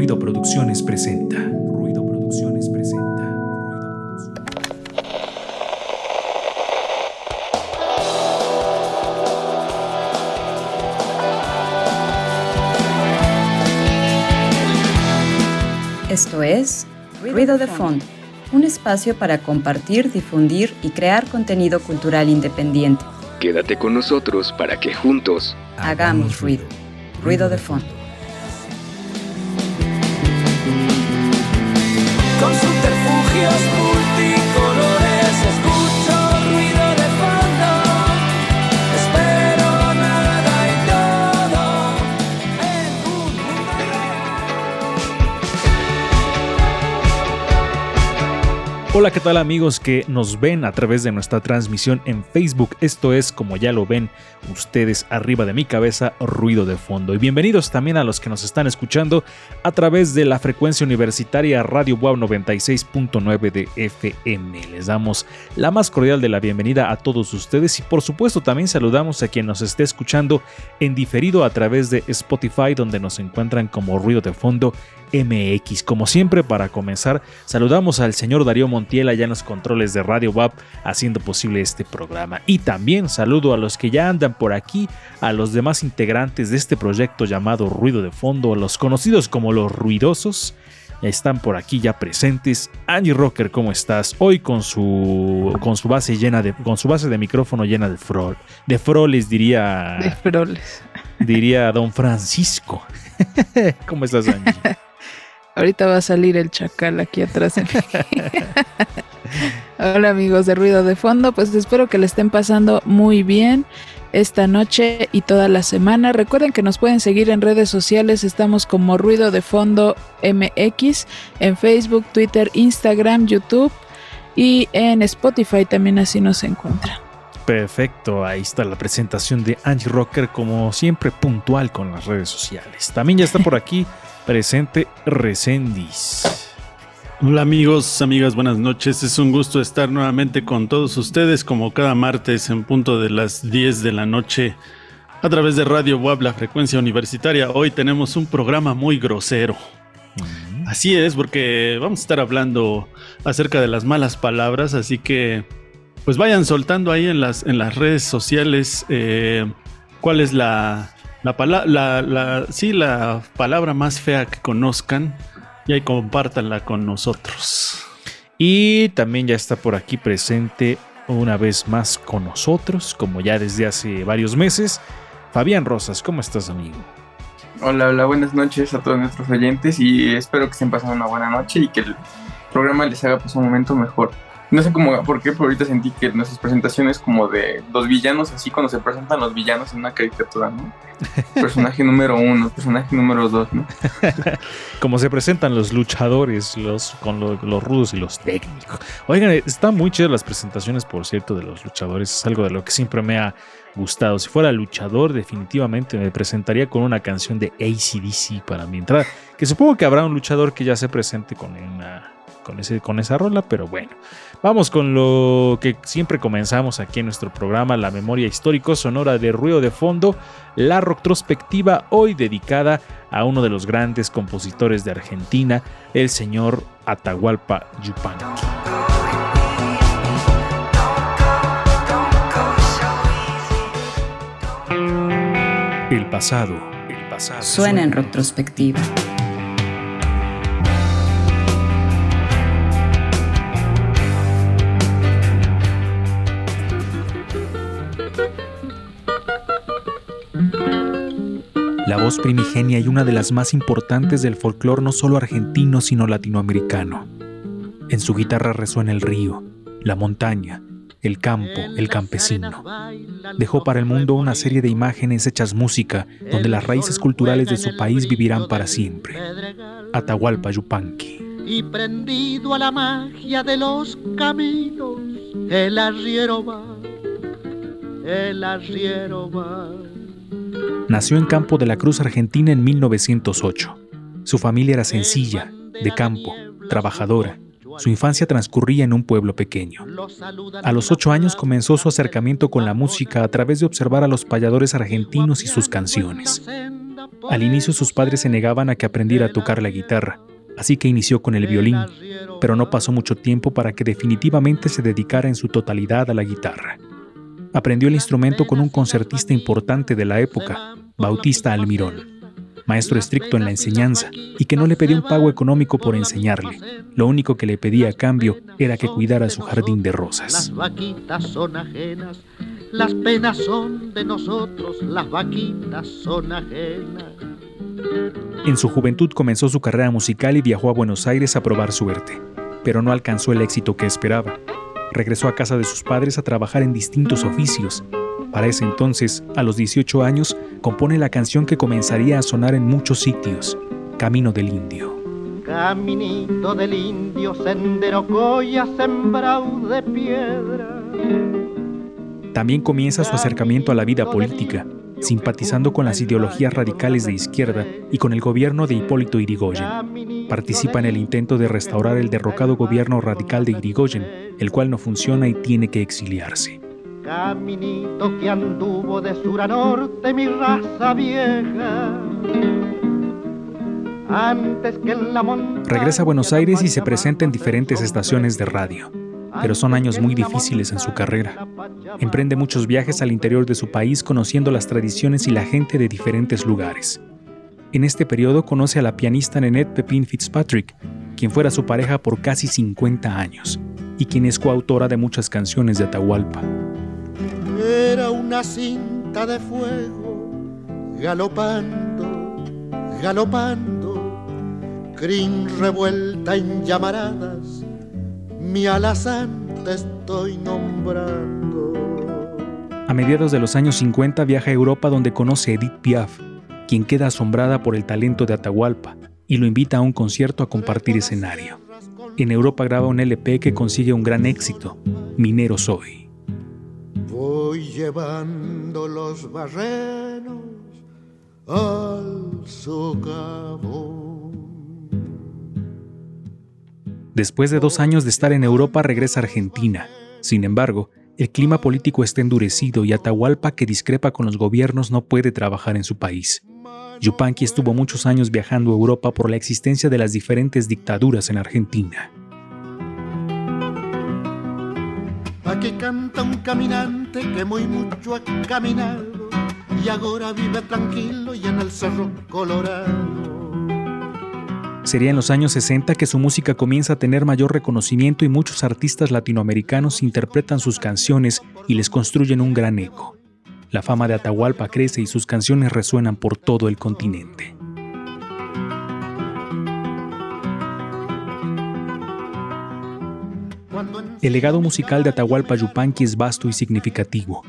Ruido Producciones presenta. Ruido Producciones presenta. Esto es Ruido de Fondo, un espacio para compartir, difundir y crear contenido cultural independiente. Quédate con nosotros para que juntos Hagamos ruido. Ruido de fondo. Hola, ¿qué tal amigos que nos ven a través de nuestra transmisión en Facebook? Esto es, como ya lo ven ustedes arriba de mi cabeza, ruido de fondo. Y bienvenidos también a los que nos están escuchando a través de la frecuencia universitaria Radio WAV 96.9 de FM. Les damos la más cordial de la bienvenida a todos ustedes y por supuesto también saludamos a quien nos esté escuchando en diferido a través de Spotify donde nos encuentran como ruido de fondo MX. Como siempre, para comenzar, saludamos al señor Darío Montiel allá en los controles de Radio WAP haciendo posible este programa. Y también saludo a los que ya andan por aquí, a los demás integrantes de este proyecto llamado Ruido de Fondo, a los conocidos como los ruidosos. Están por aquí ya presentes. Angie Rocker, ¿cómo estás? Hoy con su con su base llena de con su base de micrófono llena de frol, de froles diría De froles. diría Don Francisco. ¿Cómo estás, Angie? Ahorita va a salir el chacal aquí atrás. Hola amigos de Ruido de Fondo, pues espero que le estén pasando muy bien esta noche y toda la semana. Recuerden que nos pueden seguir en redes sociales, estamos como Ruido de Fondo MX en Facebook, Twitter, Instagram, YouTube y en Spotify también así nos encuentran. Perfecto, ahí está la presentación de Angie Rocker, como siempre puntual con las redes sociales. También ya está por aquí presente Recendis. Hola amigos, amigas, buenas noches. Es un gusto estar nuevamente con todos ustedes como cada martes en punto de las 10 de la noche a través de Radio WAB, la frecuencia universitaria. Hoy tenemos un programa muy grosero. Así es, porque vamos a estar hablando acerca de las malas palabras, así que pues vayan soltando ahí en las, en las redes sociales eh, cuál es la, la, pala- la, la- sí, la palabra más fea que conozcan y ahí compártanla con nosotros. Y también ya está por aquí presente una vez más con nosotros, como ya desde hace varios meses, Fabián Rosas. ¿Cómo estás, amigo? Hola, hola, buenas noches a todos nuestros oyentes y espero que estén pasando una buena noche y que el programa les haga pasar un momento mejor. No sé cómo, por qué, pero ahorita sentí que nuestras presentaciones como de los villanos, así cuando se presentan los villanos en una caricatura, ¿no? Personaje número uno, personaje número dos, ¿no? Como se presentan los luchadores, los con lo- los rudos y los técnicos. Oigan, están muy chidas las presentaciones, por cierto, de los luchadores. Es algo de lo que siempre me ha gustado. Si fuera luchador, definitivamente me presentaría con una canción de ACDC para mi entrada. Que supongo que habrá un luchador que ya se presente con una. Con, ese, con esa rola, pero bueno, vamos con lo que siempre comenzamos aquí en nuestro programa, la memoria histórico sonora de ruido de fondo, la retrospectiva hoy dedicada a uno de los grandes compositores de Argentina, el señor Atahualpa Yupanqui. El pasado, el pasado. Suena en retrospectiva. La voz primigenia y una de las más importantes del folclore no solo argentino sino latinoamericano. En su guitarra resuena el río, la montaña, el campo, el campesino. Dejó para el mundo una serie de imágenes hechas música donde las raíces culturales de su país vivirán para siempre. Atahualpa Yupanqui. y prendido a la magia de los caminos, el arriero va, el arriero va. Nació en Campo de la Cruz, Argentina en 1908. Su familia era sencilla, de campo, trabajadora. Su infancia transcurría en un pueblo pequeño. A los ocho años comenzó su acercamiento con la música a través de observar a los payadores argentinos y sus canciones. Al inicio sus padres se negaban a que aprendiera a tocar la guitarra, así que inició con el violín, pero no pasó mucho tiempo para que definitivamente se dedicara en su totalidad a la guitarra. Aprendió el instrumento con un concertista importante de la época, Bautista Almirón, maestro estricto en la enseñanza y que no le pedía un pago económico por enseñarle. Lo único que le pedía a cambio era que cuidara su jardín de rosas. Las vaquitas son ajenas, las penas son de nosotros, las vaquitas son ajenas. En su juventud comenzó su carrera musical y viajó a Buenos Aires a probar suerte, pero no alcanzó el éxito que esperaba. Regresó a casa de sus padres a trabajar en distintos oficios. Para ese entonces, a los 18 años, compone la canción que comenzaría a sonar en muchos sitios, Camino del Indio. Caminito del indio, sendero sembrado de piedra. También comienza su acercamiento a la vida política, simpatizando con las ideologías radicales de izquierda y con el gobierno de Hipólito Yrigoyen. Participa en el intento de restaurar el derrocado gobierno radical de Yrigoyen, el cual no funciona y tiene que exiliarse. Caminito que anduvo de sur a norte mi raza vieja. Antes que en la montaña Regresa a Buenos Aires y se presenta en diferentes estaciones de radio, pero son años muy difíciles en su carrera. Emprende muchos viajes al interior de su país conociendo las tradiciones y la gente de diferentes lugares. En este periodo conoce a la pianista Nenette Pepin Fitzpatrick, quien fuera su pareja por casi 50 años y quien es coautora de muchas canciones de Atahualpa. Era una cinta de fuego, galopando, galopando, crin revuelta en llamaradas, mi alazán te estoy nombrando. A mediados de los años 50 viaja a Europa donde conoce a Edith Piaf, quien queda asombrada por el talento de Atahualpa y lo invita a un concierto a compartir escenario. En Europa graba un LP que consigue un gran éxito, Minero Soy. Voy llevando los barrenos al socavón. Después de dos años de estar en Europa regresa a Argentina. Sin embargo, el clima político está endurecido y Atahualpa, que discrepa con los gobiernos, no puede trabajar en su país. Yupanqui estuvo muchos años viajando a Europa por la existencia de las diferentes dictaduras en Argentina. Aquí canta un caminante que muy mucho ha caminado y ahora vive tranquilo y en el cerro colorado. Sería en los años 60 que su música comienza a tener mayor reconocimiento y muchos artistas latinoamericanos interpretan sus canciones y les construyen un gran eco. La fama de Atahualpa crece y sus canciones resuenan por todo el continente. El legado musical de Atahualpa Yupanqui es vasto y significativo.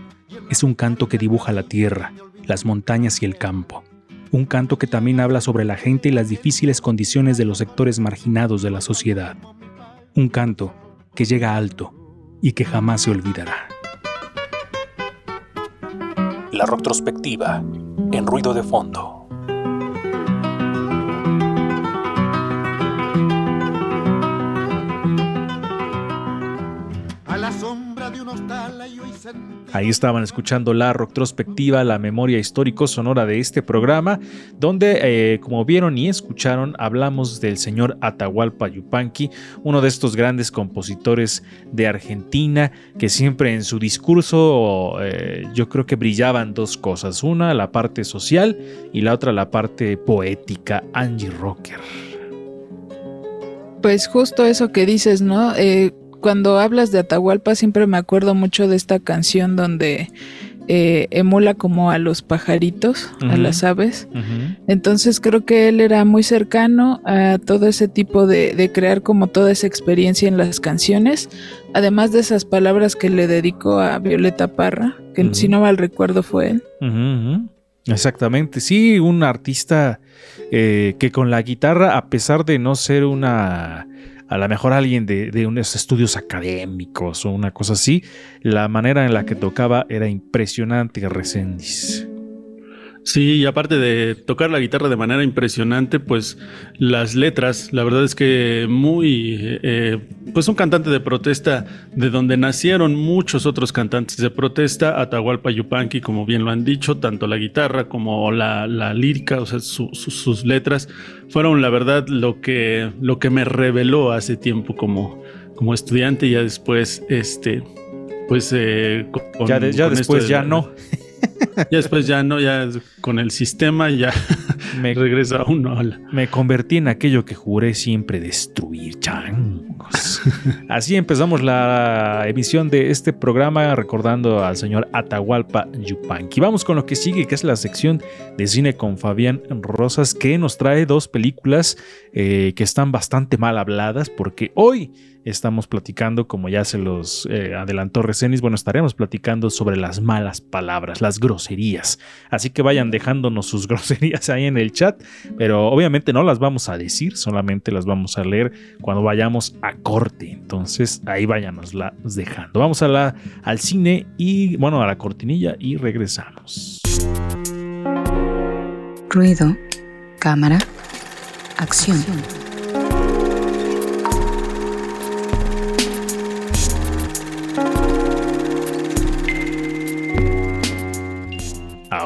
Es un canto que dibuja la tierra, las montañas y el campo. Un canto que también habla sobre la gente y las difíciles condiciones de los sectores marginados de la sociedad. Un canto que llega alto y que jamás se olvidará. La retrospectiva en ruido de fondo. Ahí estaban escuchando la retrospectiva, la memoria histórico sonora de este programa, donde, eh, como vieron y escucharon, hablamos del señor Atahualpa Yupanqui, uno de estos grandes compositores de Argentina, que siempre en su discurso eh, yo creo que brillaban dos cosas, una la parte social y la otra la parte poética, Angie Rocker. Pues justo eso que dices, ¿no? Eh, cuando hablas de Atahualpa siempre me acuerdo mucho de esta canción donde eh, emula como a los pajaritos, a las aves. Entonces creo que él era muy cercano a todo ese tipo de, de crear como toda esa experiencia en las canciones, además de esas palabras que le dedicó a Violeta Parra, que si no mal recuerdo fue él. Exactamente, sí, un artista eh, que con la guitarra, a pesar de no ser una, a lo mejor alguien de, unos estudios académicos o una cosa así, la manera en la que tocaba era impresionante, Resendiz. Sí, y aparte de tocar la guitarra de manera impresionante, pues las letras, la verdad es que muy, eh, pues un cantante de protesta de donde nacieron muchos otros cantantes de protesta, Atahualpa Yupanqui, como bien lo han dicho, tanto la guitarra como la, la lírica, o sea, su- su- sus letras fueron la verdad lo que, lo que me reveló hace tiempo como, como estudiante y ya después, este, pues eh, con- ya de- ya con esto después de ya no. ya después ya no, ya con el sistema ya Me, regresa uno a la- me convertí en aquello que juré siempre destruir, changos. Así empezamos la emisión de este programa recordando al señor Atahualpa Yupanqui. Vamos con lo que sigue, que es la sección de cine con Fabián Rosas, que nos trae dos películas eh, que están bastante mal habladas, porque hoy estamos platicando, como ya se los eh, adelantó Resenis, bueno, estaremos platicando sobre las malas palabras, las groserías. Así que vayan dejándonos sus groserías ahí en el chat, pero obviamente no las vamos a decir, solamente las vamos a leer cuando vayamos a corte. Entonces ahí váyanoslas dejando. Vamos a la, al cine y, bueno, a la cortinilla y regresamos. Ruido, cámara, acción.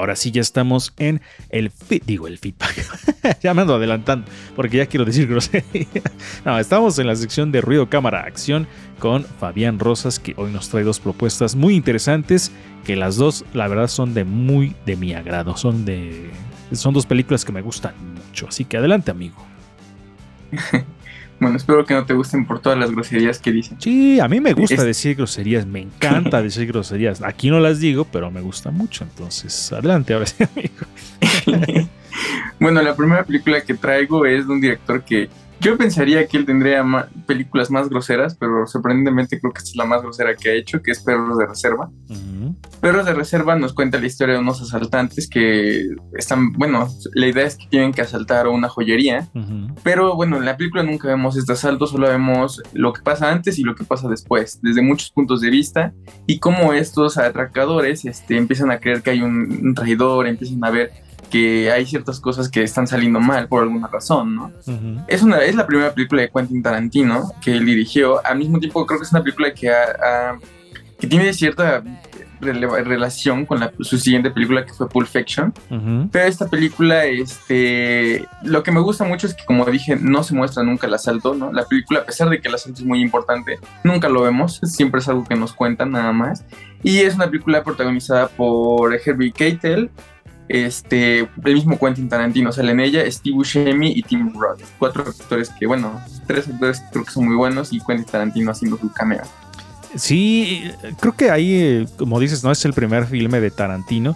Ahora sí ya estamos en el feed, digo el feedback. ya me ando adelantando porque ya quiero decir grosería. No, estamos en la sección de ruido, cámara, acción con Fabián Rosas que hoy nos trae dos propuestas muy interesantes que las dos la verdad son de muy de mi agrado. Son de son dos películas que me gustan mucho. Así que adelante amigo. Bueno, espero que no te gusten por todas las groserías que dicen. Sí, a mí me gusta Es- decir groserías, me encanta decir groserías. Aquí no las digo, pero me gusta mucho. Entonces, adelante ahora sí, amigo. Bueno, la primera película que traigo es de un director que yo pensaría que él tendría ma- películas más groseras, pero sorprendentemente creo que esta es la más grosera que ha hecho, que es Perros de Reserva. Ujú. Perros de Reserva nos cuenta la historia de unos asaltantes que están, bueno, la idea es que tienen que asaltar una joyería, Ujú. pero bueno, en la película nunca vemos este asalto, solo vemos lo que pasa antes y lo que pasa después, desde muchos puntos de vista, y cómo estos atracadores este, empiezan a creer que hay un, un traidor, empiezan a ver que hay ciertas cosas que están saliendo mal por alguna razón, ¿no? Ujú. Es, una, es la primera película de Quentin Tarantino que él dirigió. Al mismo tiempo, creo que es una película que, ha- ha- que tiene cierta relación con la- su siguiente película que fue Pulp Fiction. Ujú. Pero esta película, este, lo que me gusta mucho es que, como dije, no se muestra nunca el asalto, ¿no? La película, a pesar de que el asalto es muy importante, nunca lo vemos. Siempre es algo que nos cuentan nada más. Y es una película protagonizada por Herbie Keitel, este, el mismo Quentin Tarantino sale en ella, Steve Buscemi y Tim Roth. Cuatro actores que, bueno, tres actores que creo que son muy buenos y Quentin Tarantino haciendo su cameo. Sí, creo que ahí, como dices, no es el primer filme de Tarantino.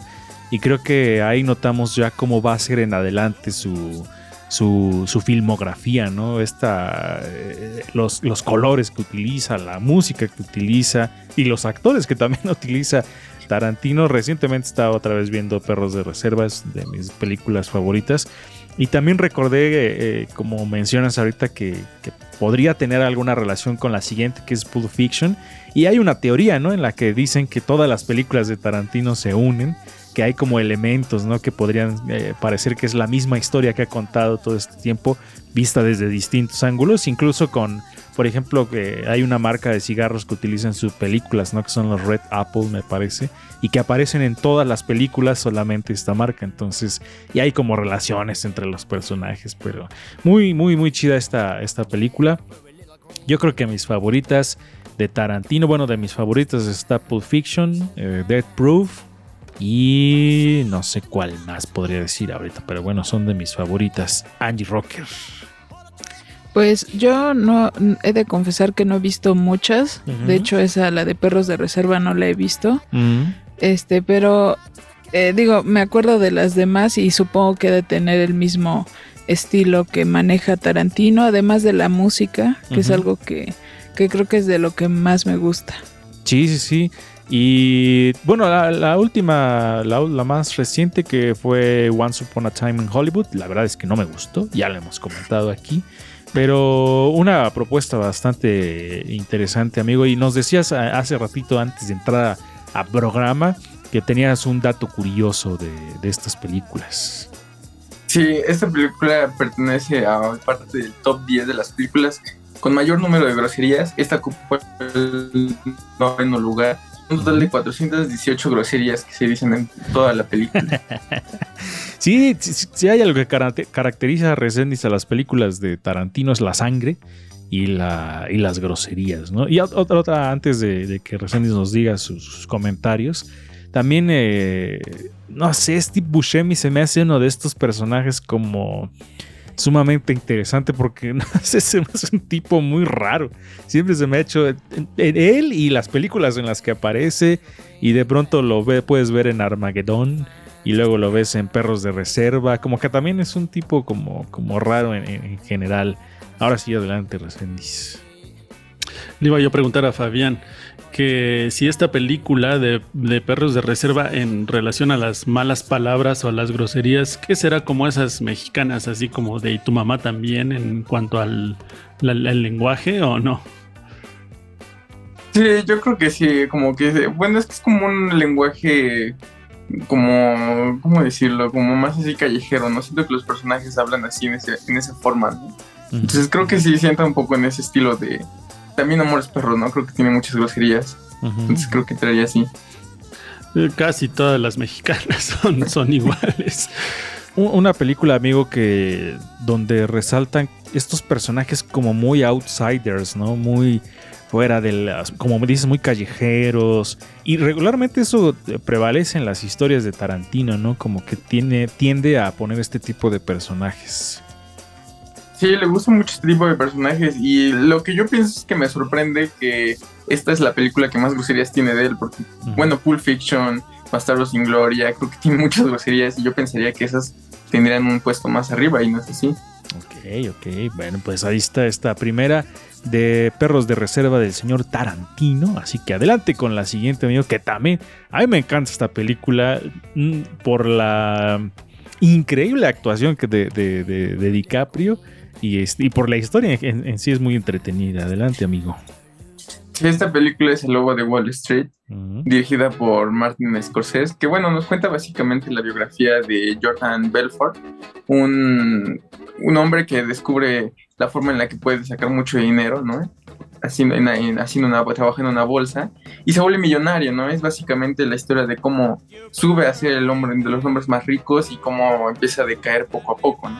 Y creo que ahí notamos ya cómo va a ser en adelante su, su, su filmografía, ¿no? Esta, eh, los, los colores que utiliza, la música que utiliza y los actores que también utiliza Tarantino. Recientemente estaba otra vez viendo Perros de Reservas, de mis películas favoritas. Y también recordé, eh, como mencionas ahorita, que, que podría tener alguna relación con la siguiente, que es Pulp Fiction. Y hay una teoría, ¿no? En la que dicen que todas las películas de Tarantino se unen, que hay como elementos, ¿no? Que podrían eh, parecer que es la misma historia que ha contado todo este tiempo, vista desde distintos ángulos, incluso con, por ejemplo, que hay una marca de cigarros que utilizan sus películas, ¿no? Que son los Red Apple, me parece, y que aparecen en todas las películas solamente esta marca, entonces, y hay como relaciones entre los personajes, pero muy, muy, muy chida esta, esta película. Yo creo que mis favoritas de Tarantino, bueno, de mis favoritas está Pulp Fiction, eh, Death Proof y no sé cuál más podría decir ahorita, pero bueno, son de mis favoritas. Angie Rocker. Pues yo no he de confesar que no he visto muchas. De hecho, esa la de perros de reserva no la he visto. Mm, Este, pero eh, digo, me acuerdo de las demás y supongo que de tener el mismo estilo que maneja Tarantino, además de la música, que es algo que, que creo que es de lo que más me gusta. Sí, sí, sí. Y bueno, la, la última, la, la más reciente que fue Once Upon a Time in Hollywood, la verdad es que no me gustó, ya lo hemos comentado aquí. Pero una propuesta bastante interesante, amigo. Y nos decías hace ratito antes de entrar a, a programa que tenías un dato curioso de, de estas películas. Sí, esta película pertenece a parte del top 10 de las películas con mayor número de groserías. Esta ocupó el noveno lugar. Un total de 418 groserías que se dicen en toda la película. Sí, sí, sí hay algo que caracte- caracteriza a Resendiz a las películas de Tarantino es la sangre y, la, y las groserías, ¿no? Y ot- otra, otra antes de, que Resendiz nos diga sus, comentarios, también, eh, no sé, Steve Buscemi se me hace uno de estos personajes como sumamente interesante porque no sé, se me hace un tipo muy raro. Siempre se me ha hecho en él y las películas en las que aparece y de pronto lo ve, puedes ver en Armageddon y luego lo ves en Perros de Reserva, como que también es un tipo como, como raro en, en- en general. Ahora sí, adelante, Resendiz. Le iba yo a preguntar a Fabián que si esta película de, de perros de reserva en relación a las malas palabras o a las groserías, ¿qué será como esas mexicanas, así como de y tu mamá también en cuanto al, la- al lenguaje o no? Sí, yo creo que sí, como que, bueno, es que es como un lenguaje, como, ¿cómo decirlo? Como más así callejero, ¿no? Siento que los personajes hablan así en, ese, en esa forma, ¿no? Entonces creo que sí sienta un poco en ese estilo de... También Amores Perros, ¿no? Creo que tiene muchas groserías, entonces creo que entraría así. Eh, Casi todas las mexicanas son, son iguales. Un- Una película, amigo, que donde resaltan estos personajes como muy outsiders, ¿no? Muy fuera de las, como me dices, muy callejeros. Y regularmente eso eh, prevalece en las historias de Tarantino, ¿no? Como que tiene, tiende a poner este tipo de personajes. Sí, le gusta mucho este tipo de personajes y lo que yo pienso es que me sorprende que esta es la película que más groserías tiene de él, porque, bueno, Pulp Fiction, Bastardos sin Gloria, creo que tiene muchas groserías y yo pensaría que esas tendrían un puesto más arriba y no es así. Ok, ok. Bueno, pues ahí está esta primera de Perros de Reserva del señor Tarantino. Así que adelante con la siguiente, amigo, que también a mí me encanta esta película mm, por la increíble actuación que de, de- de- de DiCaprio y, este- y por la historia en, en sí es muy entretenida. Adelante, amigo. Esta película es El Lobo de Wall Street, dirigida por Martin Scorsese, que bueno, nos cuenta básicamente la biografía de Jordan Belfort, un, un hombre que descubre la forma en la que puede sacar mucho dinero, ¿no? Haciendo, en, en- haciendo una, trabaja en una bolsa y se vuelve millonario, ¿no? Es básicamente la historia de cómo sube a ser el hombre de los hombres más ricos y cómo empieza a decaer poco a poco, ¿no?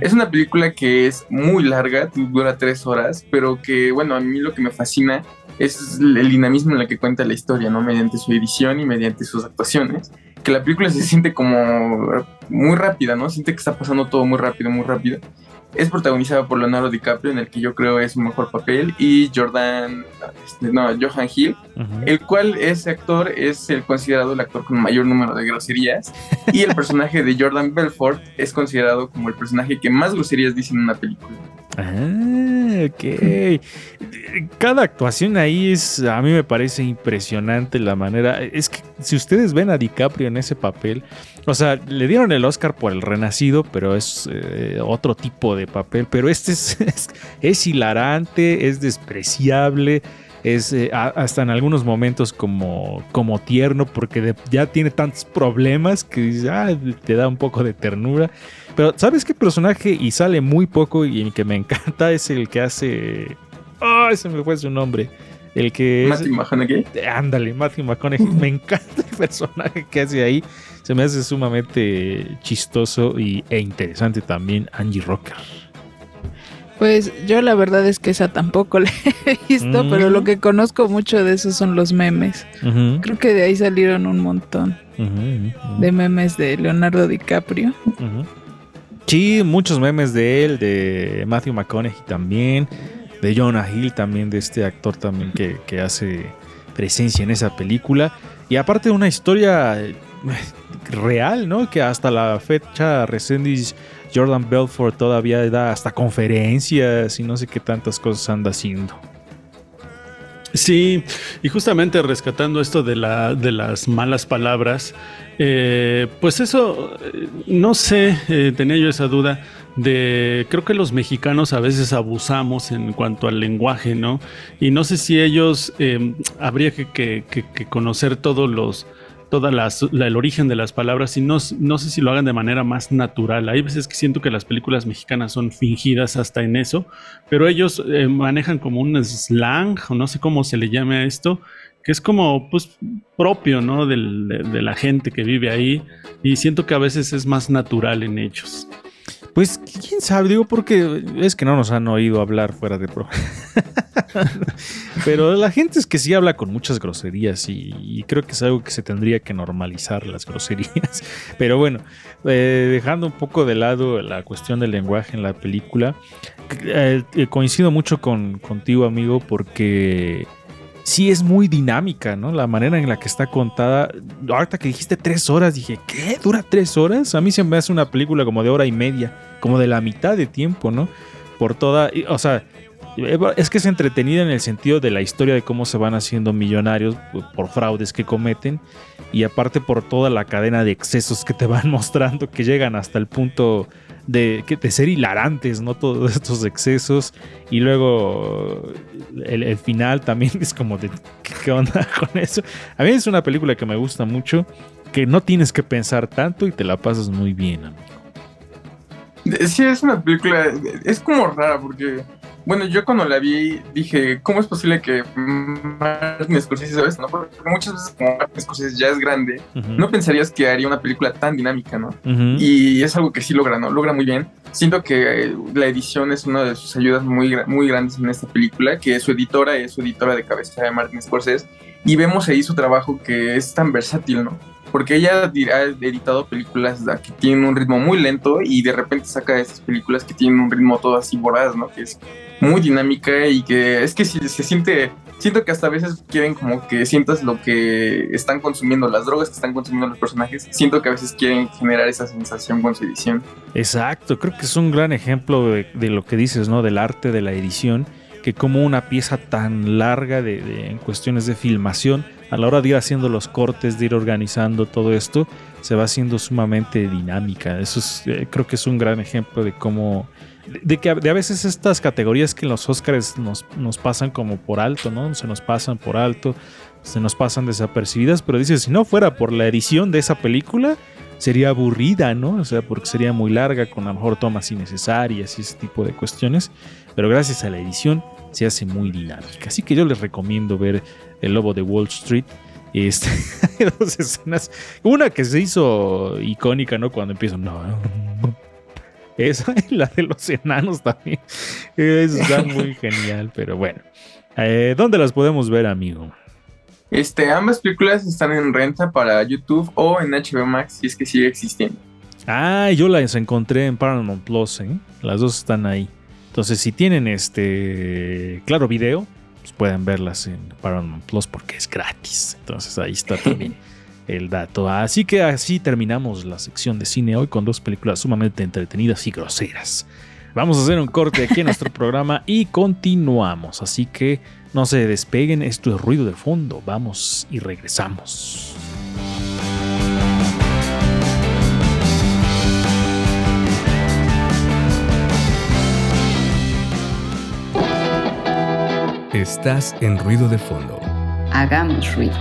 Es una película que es muy larga, dura tres horas, pero que, bueno, a mí lo que me fascina es el dinamismo en el que cuenta la historia, ¿no? Mediante su edición y mediante sus actuaciones. Que la película se siente como muy rápida, ¿no? Siente que está pasando todo muy rápido, muy rápido. Es protagonizada por Leonardo DiCaprio, en el que yo creo es su mejor papel, y Jordan, este, no, Johan Hill, El cual ese actor es el considerado el actor con mayor número de groserías y el personaje de Jordan Belfort es considerado como el personaje que más groserías dice en una película. Ah, ok. Cada actuación ahí es, a mí me parece impresionante la manera. Es que si ustedes ven a DiCaprio en ese papel, o sea, le dieron el Oscar por el Renacido, pero es eh, otro tipo de papel. Pero este es, es, es hilarante, es despreciable. Es eh, a- hasta en algunos momentos como, como tierno porque de- ya tiene tantos problemas que ah, te da un poco de ternura. Pero ¿sabes qué personaje y sale muy poco y el que me encanta es el que hace... ¡Ay, se me fue su nombre! El que es... Matthew McConaughey. Ándale, Matthew McConaughey. Me encanta el personaje que hace ahí. Se me hace sumamente chistoso y, e interesante también Angie Rocker. Pues yo la verdad es que esa tampoco la he visto, Mm. pero lo que conozco mucho de eso son los memes. Creo que de ahí salieron un montón de memes de Leonardo DiCaprio. Sí, muchos memes de él, de Matthew McConaughey también, de Jonah Hill también, de este actor también que, que hace presencia en esa película. Y aparte una historia eh, real, ¿no? Que hasta la fecha Resendiz Jordan Belfort todavía da hasta conferencias y no sé qué tantas cosas anda haciendo. Sí, y justamente rescatando esto de, la, de las malas palabras, eh, pues eso, eh, no sé, eh, tenía yo esa duda de, creo que los mexicanos a veces abusamos en cuanto al lenguaje, ¿no? Y no sé si ellos, habría que conocer todos los, toda la- el origen de las palabras y no, no sé si lo hagan de manera más natural. Hay veces que siento que las películas mexicanas son fingidas hasta en eso, pero ellos eh, manejan como un slang, o no sé cómo se le llame a esto, que es como pues propio, ¿no? Del- de, de la gente que vive ahí y siento que a veces es más natural en ellos. Pues quién sabe, digo porque es que no nos han oído hablar fuera de programa. Pero la gente es que sí habla con muchas groserías y, y creo que es algo que se tendría que normalizar las groserías. Pero bueno, eh, dejando un poco de lado la cuestión del lenguaje en la película, eh, eh, coincido mucho con, contigo amigo porque sí es muy dinámica, ¿no? La manera en la que está contada. Ahorita que dijiste tres horas, dije, ¿qué? ¿Dura tres horas? A mí se me hace una película como de hora y media, como de la mitad de tiempo, ¿no? Por toda. O sea, es que es entretenida en el sentido de la historia de cómo se van haciendo millonarios por fraudes que cometen y aparte por toda la cadena de excesos que te van mostrando que llegan hasta el punto de, de ser hilarantes, ¿no? Todos estos excesos y luego el, el final también es como de ¿qué, qué onda con eso? A mí es una película que me gusta mucho, que no tienes que pensar tanto y te la pasas muy bien, amigo. Sí, es una película, es como rara porque, bueno, yo cuando la vi dije, ¿cómo es posible que Martin Scorsese sabe esto, no? Porque muchas veces como Martin Scorsese ya es grande, Ujú. no pensarías que haría una película tan dinámica, ¿no? Ujú. Y es algo que sí logra, ¿no? Logra muy bien. Siento que la edición es una de sus ayudas muy, muy grandes en esta película, que su editora es su editora de cabecera de Martin Scorsese, y vemos ahí su trabajo que es tan versátil, ¿no? Porque ella ha editado películas que tienen un ritmo muy lento y de repente saca estas películas que tienen un ritmo todo así voraz, ¿no? Que es muy dinámica y que es que si se siente, siento que hasta a veces quieren como que sientas lo que están consumiendo, las drogas que están consumiendo los personajes, siento que a veces quieren generar esa sensación con su edición. Exacto, creo que es un gran ejemplo de, lo que dices, ¿no? Del arte de la edición, que como una pieza tan larga de, de- en cuestiones de filmación, a la hora de ir haciendo los cortes, de ir organizando todo esto, se va haciendo sumamente dinámica. Eso es, eh, creo que es un gran ejemplo de cómo, de, que a, de a veces estas categorías que en los Oscars nos, nos pasan como por alto, ¿no? Se nos pasan por alto, se nos pasan desapercibidas, pero dices, si no fuera por la edición de esa película, sería aburrida, ¿no? O sea, porque sería muy larga, con a lo mejor tomas innecesarias y ese tipo de cuestiones. Pero gracias a la edición se hace muy dinámica. Así que yo les recomiendo ver El Lobo de Wall Street. Este, dos escenas. Una que se hizo icónica, ¿no? Cuando empiezan. No. Esa y la de los enanos también. Está muy genial, pero bueno. Eh, ¿Dónde las podemos ver, amigo? Este, ambas películas están en renta para YouTube o en HBO Max si es que sigue existiendo. Ah, yo las encontré en Paramount Plus, ¿eh? Las dos están ahí. Entonces, si tienen este, claro, video, pues pueden verlas en Paramount Plus porque es gratis. Entonces, ahí está también el dato. Así que así terminamos la sección de cine hoy con dos películas sumamente entretenidas y groseras. Vamos a hacer un corte aquí en nuestro programa y continuamos. Así que no se despeguen, esto es ruido de fondo. Vamos y regresamos. Estás en ruido de fondo. Hagamos ruido.